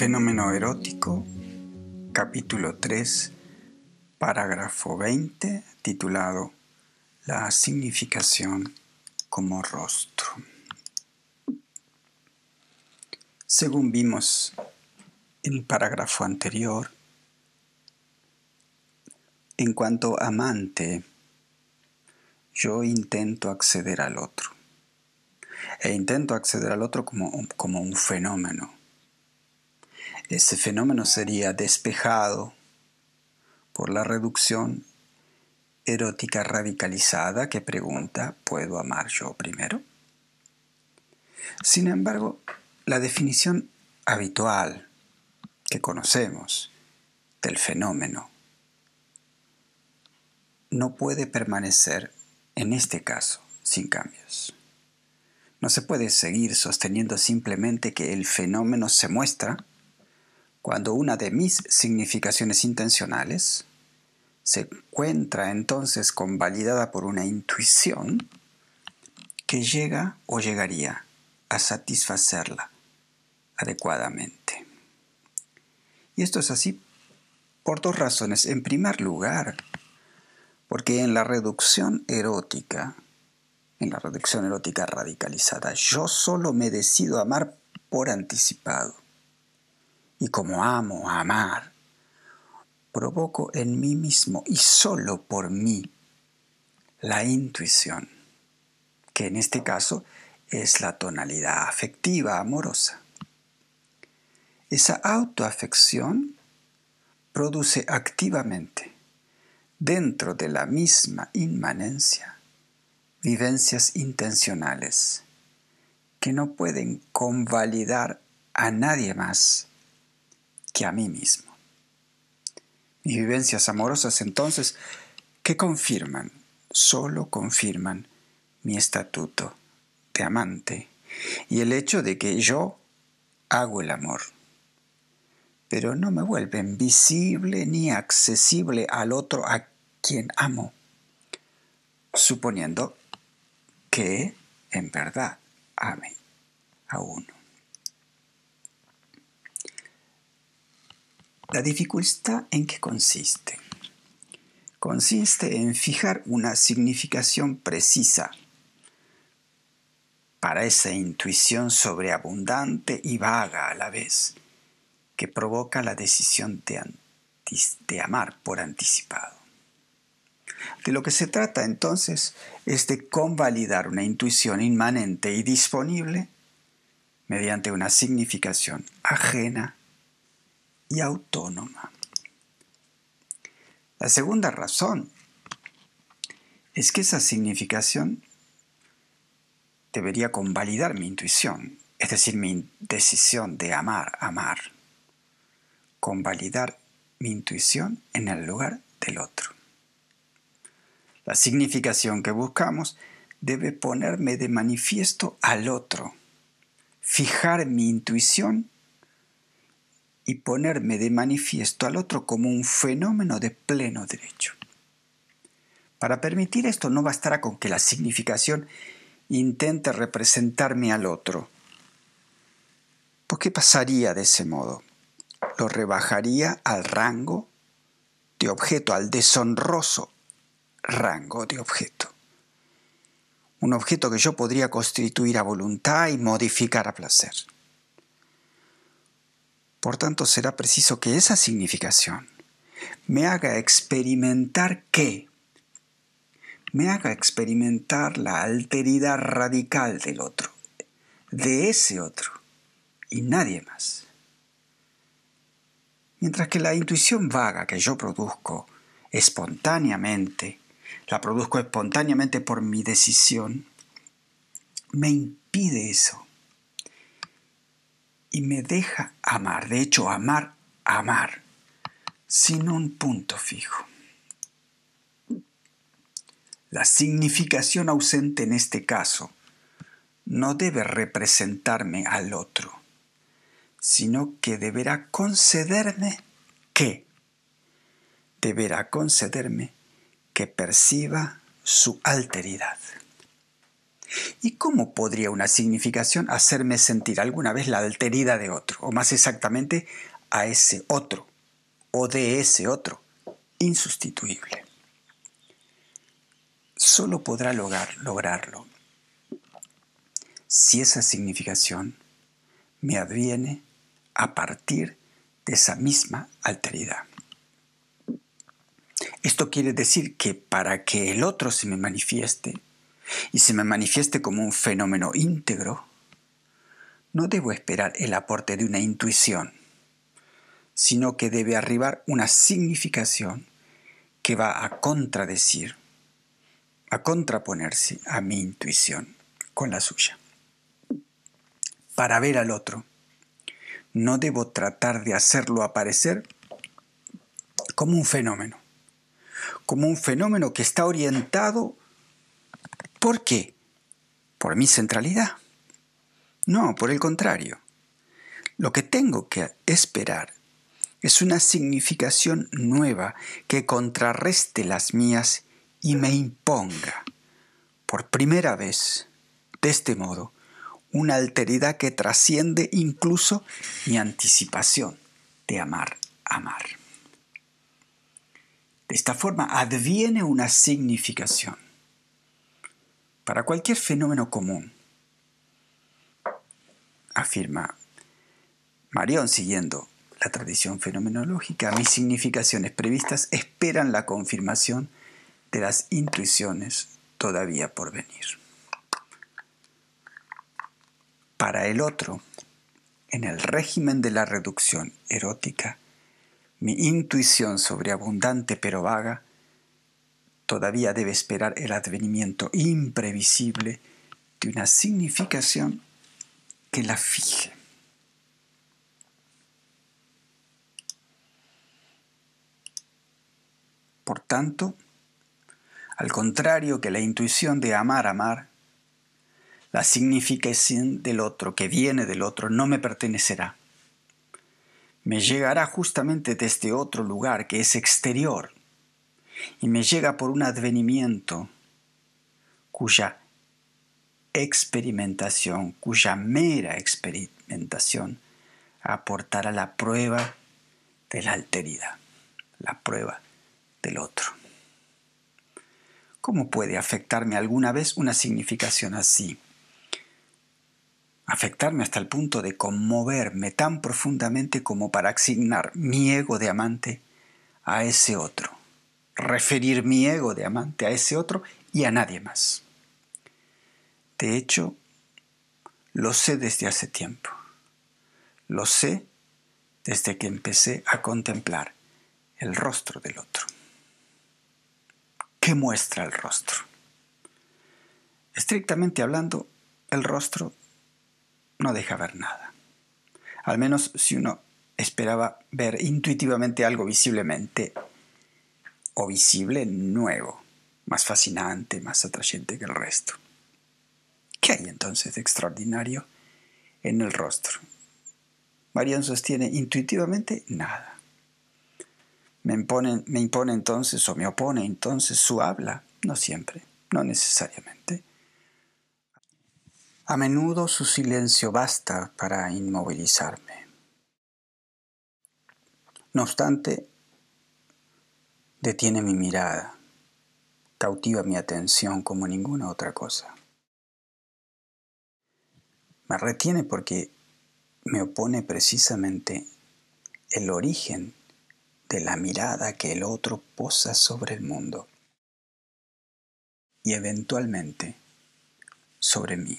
Fenómeno erótico, capítulo 3, parágrafo 20, titulado La significación como rostro. Según vimos en el parágrafo anterior, en cuanto amante, yo intento acceder al otro. E intento acceder al otro como, como un fenómeno ese fenómeno sería despejado por la reducción erótica radicalizada que pregunta, ¿puedo amar yo primero? Sin embargo, la definición habitual que conocemos del fenómeno no puede permanecer en este caso sin cambios. No se puede seguir sosteniendo simplemente que el fenómeno se muestra cuando una de mis significaciones intencionales se encuentra entonces convalidada por una intuición que llega o llegaría a satisfacerla adecuadamente. Y esto es así por dos razones. En primer lugar, porque en la reducción erótica, en la reducción erótica radicalizada, yo solo me decido amar por anticipado y como amo amar, provoco en mí mismo y solo por mí la intuición, que en este caso es la tonalidad afectiva amorosa. Esa autoafección produce activamente, dentro de la misma inmanencia, vivencias intencionales que no pueden convalidar a nadie más que a mí mismo. Mis vivencias amorosas entonces, ¿qué confirman? Solo confirman mi estatuto de amante y el hecho de que yo hago el amor. Pero no me vuelven visible ni accesible al otro a quien amo, suponiendo que en verdad ame a uno. La dificultad en qué consiste? Consiste en fijar una significación precisa para esa intuición sobreabundante y vaga a la vez que provoca la decisión de, de amar por anticipado. De lo que se trata entonces es de convalidar una intuición inmanente y disponible mediante una significación ajena y autónoma. La segunda razón es que esa significación debería convalidar mi intuición, es decir, mi decisión de amar, amar. Convalidar mi intuición en el lugar del otro. La significación que buscamos debe ponerme de manifiesto al otro, fijar mi intuición y ponerme de manifiesto al otro como un fenómeno de pleno derecho. Para permitir esto no bastará con que la significación intente representarme al otro. ¿Por qué pasaría de ese modo? Lo rebajaría al rango de objeto, al deshonroso rango de objeto. Un objeto que yo podría constituir a voluntad y modificar a placer. Por tanto, será preciso que esa significación me haga experimentar qué? Me haga experimentar la alteridad radical del otro, de ese otro, y nadie más. Mientras que la intuición vaga que yo produzco espontáneamente, la produzco espontáneamente por mi decisión, me impide eso y me deja amar, de hecho amar, amar, sin un punto fijo. La significación ausente en este caso no debe representarme al otro, sino que deberá concederme qué? Deberá concederme que perciba su alteridad. ¿Y cómo podría una significación hacerme sentir alguna vez la alteridad de otro, o más exactamente a ese otro, o de ese otro, insustituible? Solo podrá lograr, lograrlo si esa significación me adviene a partir de esa misma alteridad. Esto quiere decir que para que el otro se me manifieste, y se me manifieste como un fenómeno íntegro, no debo esperar el aporte de una intuición, sino que debe arribar una significación que va a contradecir, a contraponerse a mi intuición con la suya. Para ver al otro, no debo tratar de hacerlo aparecer como un fenómeno, como un fenómeno que está orientado ¿Por qué? ¿Por mi centralidad? No, por el contrario. Lo que tengo que esperar es una significación nueva que contrarreste las mías y me imponga, por primera vez, de este modo, una alteridad que trasciende incluso mi anticipación de amar, amar. De esta forma adviene una significación para cualquier fenómeno común, afirma Marión siguiendo la tradición fenomenológica, mis significaciones previstas esperan la confirmación de las intuiciones todavía por venir. Para el otro, en el régimen de la reducción erótica, mi intuición sobreabundante pero vaga todavía debe esperar el advenimiento imprevisible de una significación que la fije. Por tanto, al contrario que la intuición de amar, amar, la significación del otro que viene del otro no me pertenecerá. Me llegará justamente de este otro lugar que es exterior y me llega por un advenimiento cuya experimentación, cuya mera experimentación aportará la prueba de la alteridad, la prueba del otro. ¿Cómo puede afectarme alguna vez una significación así? Afectarme hasta el punto de conmoverme tan profundamente como para asignar mi ego de amante a ese otro referir mi ego de amante a ese otro y a nadie más. De hecho, lo sé desde hace tiempo. Lo sé desde que empecé a contemplar el rostro del otro. ¿Qué muestra el rostro? Estrictamente hablando, el rostro no deja ver nada. Al menos si uno esperaba ver intuitivamente algo visiblemente o visible nuevo, más fascinante, más atrayente que el resto. ¿Qué hay entonces de extraordinario en el rostro? Marian sostiene intuitivamente nada. Me impone, me impone entonces o me opone entonces su habla, no siempre, no necesariamente. A menudo su silencio basta para inmovilizarme. No obstante, Detiene mi mirada, cautiva mi atención como ninguna otra cosa. Me retiene porque me opone precisamente el origen de la mirada que el otro posa sobre el mundo y eventualmente sobre mí.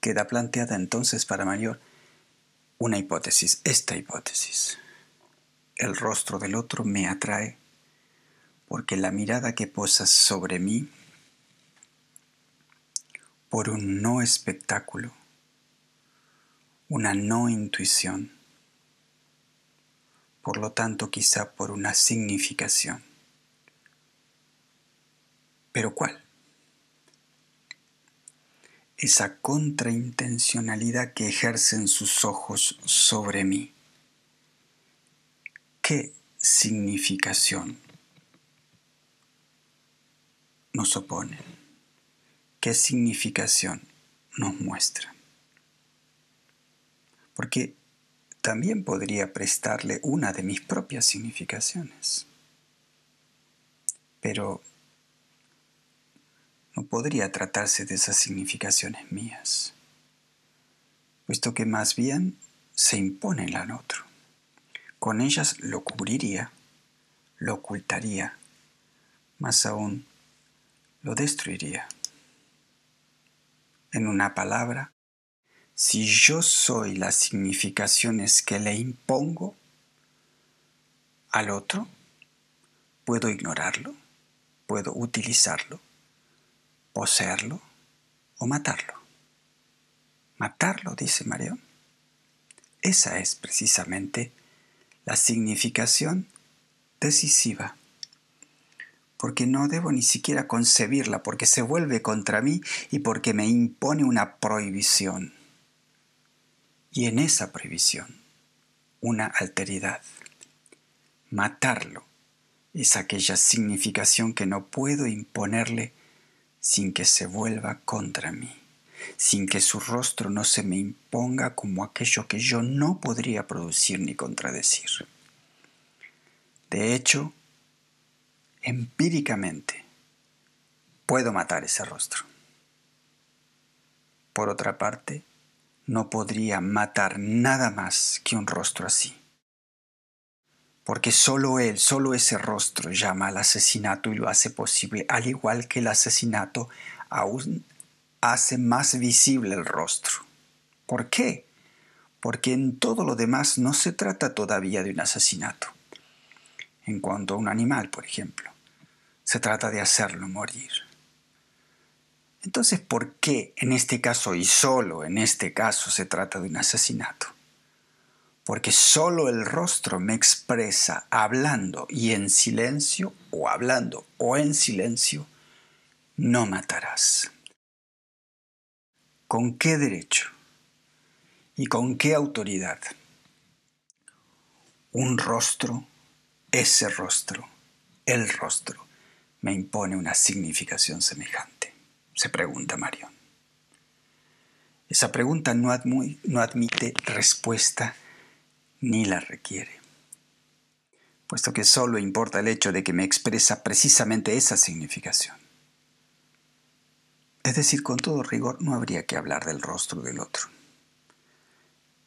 Queda planteada entonces para mayor una hipótesis, esta hipótesis el rostro del otro me atrae porque la mirada que posa sobre mí por un no espectáculo, una no intuición, por lo tanto quizá por una significación. ¿Pero cuál? Esa contraintencionalidad que ejercen sus ojos sobre mí ¿Qué significación nos oponen? qué significación nos muestra. Porque también podría prestarle una de mis propias significaciones. Pero no podría tratarse de esas significaciones mías, puesto que más bien se imponen al otro. Con ellas lo cubriría, lo ocultaría, más aún lo destruiría. En una palabra, si yo soy las significaciones que le impongo al otro, puedo ignorarlo, puedo utilizarlo, poseerlo o matarlo. Matarlo, dice Marión. Esa es precisamente la significación decisiva, porque no debo ni siquiera concebirla, porque se vuelve contra mí y porque me impone una prohibición. Y en esa prohibición, una alteridad. Matarlo es aquella significación que no puedo imponerle sin que se vuelva contra mí sin que su rostro no se me imponga como aquello que yo no podría producir ni contradecir. De hecho, empíricamente, puedo matar ese rostro. Por otra parte, no podría matar nada más que un rostro así. Porque solo él, solo ese rostro llama al asesinato y lo hace posible, al igual que el asesinato aún hace más visible el rostro. ¿Por qué? Porque en todo lo demás no se trata todavía de un asesinato. En cuanto a un animal, por ejemplo, se trata de hacerlo morir. Entonces, ¿por qué en este caso y solo en este caso se trata de un asesinato? Porque solo el rostro me expresa hablando y en silencio, o hablando o en silencio, no matarás. ¿Con qué derecho? ¿Y con qué autoridad? Un rostro, ese rostro, el rostro, me impone una significación semejante, se pregunta Marion. Esa pregunta no, admite respuesta ni la requiere, puesto que solo importa el hecho de que me expresa precisamente esa significación. Es decir, con todo rigor, no habría que hablar del rostro del otro,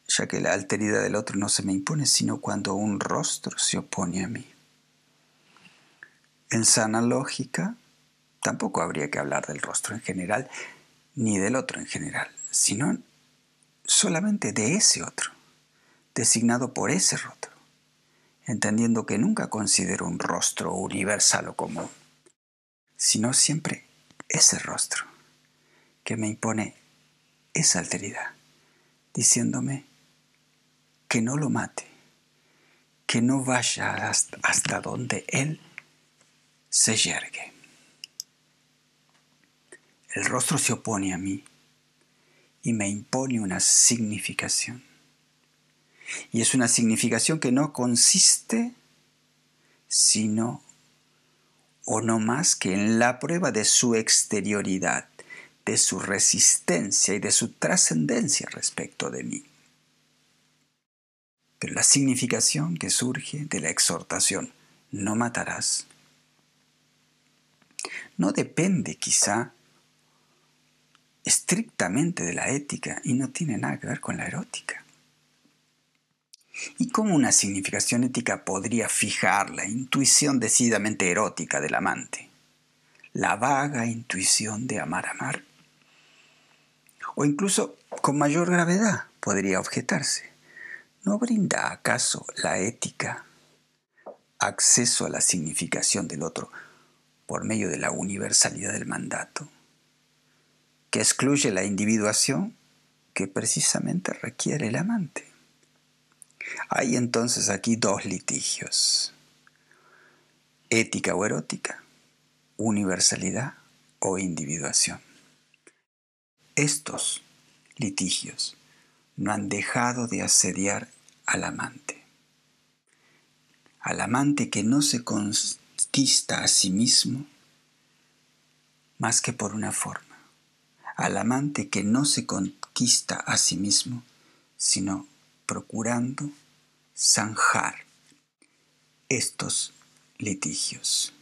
ya que la alteridad del otro no se me impone sino cuando un rostro se opone a mí. En sana lógica, tampoco habría que hablar del rostro en general, ni del otro en general, sino solamente de ese otro, designado por ese rostro, entendiendo que nunca considero un rostro universal o común, sino siempre ese rostro que me impone esa alteridad, diciéndome que no lo mate, que no vaya hasta, donde Él se yergue. El rostro se opone a mí y me impone una significación. Y es una significación que no consiste sino o no más que en la prueba de su exterioridad, de su resistencia y de su trascendencia respecto de mí. Pero la significación que surge de la exhortación, no matarás, no depende quizá estrictamente de la ética y no tiene nada que ver con la erótica. ¿Y cómo una significación ética podría fijar la intuición decididamente erótica del amante? La vaga intuición de amar amar o incluso con mayor gravedad, podría objetarse. ¿No brinda acaso la ética acceso a la significación del otro por medio de la universalidad del mandato, que excluye la individuación que precisamente requiere el amante? Hay entonces aquí dos litigios, ética o erótica, universalidad o individuación. Estos litigios no han dejado de asediar al amante. Al amante que no se conquista a sí mismo más que por una forma, al amante que no se conquista a sí mismo, sino procurando zanjar estos litigios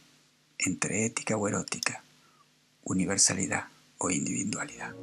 entre ética o erótica, universalidad o individualidad.